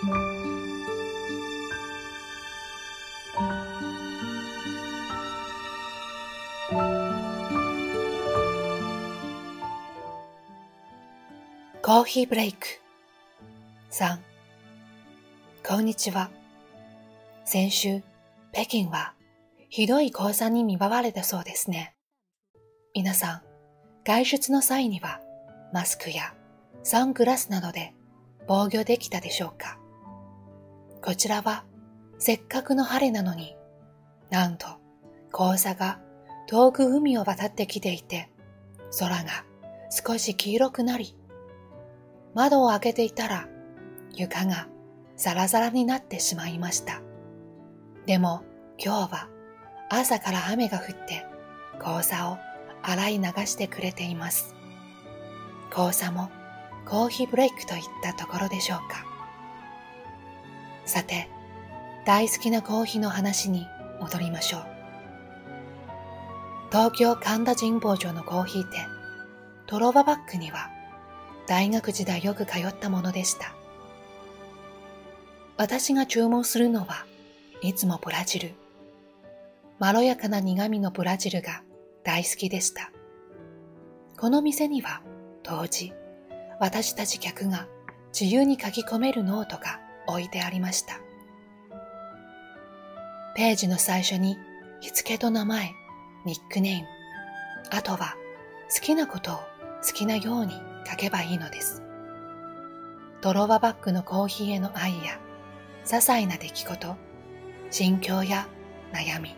コーヒーブレイク。3、こんにちは。先週、北京は、ひどい降参に見舞われたそうですね。皆さん、外出の際には、マスクやサングラスなどで防御できたでしょうか？こちらはせっかくの晴れなのに、なんと黄砂が遠く海を渡ってきていて、空が少し黄色くなり、窓を開けていたら床がザラザラになってしまいました。でも今日は朝から雨が降って黄砂を洗い流してくれています。黄砂もコーヒーブレイクといったところでしょうか。さて、大好きなコーヒーの話に戻りましょう。東京神田神保町のコーヒー店、トロババックには大学時代よく通ったものでした。私が注文するのはいつもブラジル。まろやかな苦味のブラジルが大好きでした。この店には当時、私たち客が自由に書き込めるノートが置いてありました。ページの最初に日付と名前、ニックネーム、あとは好きなことを好きなように書けばいいのです。ドロワバッグのコーヒーへの愛や、些細な出来事、心境や悩み、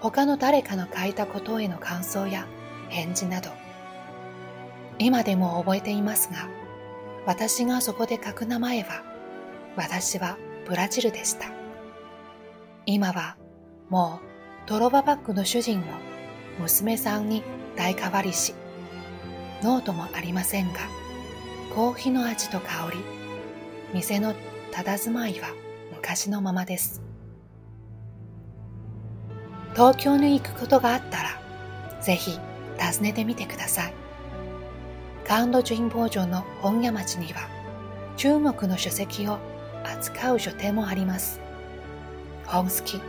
他の誰かの書いたことへの感想や返事など、今でも覚えていますが、私がそこで書く名前は、私はブラジルでした。今はもうドロバッグの主人を娘さんに代替わりし、ノートもありませんが、コーヒーの味と香り、店の佇まいは昔のままです。東京に行くことがあったら、ぜひ訪ねてみてください。関東神保町の本屋町には、注目の書籍を扱う書店もあります。本好き、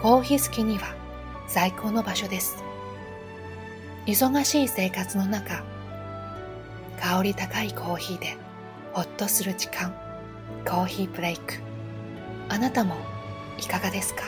コーヒー好きには最高の場所です。忙しい生活の中、香り高いコーヒーでほっとする時間、コーヒーブレイク。あなたもいかがですか？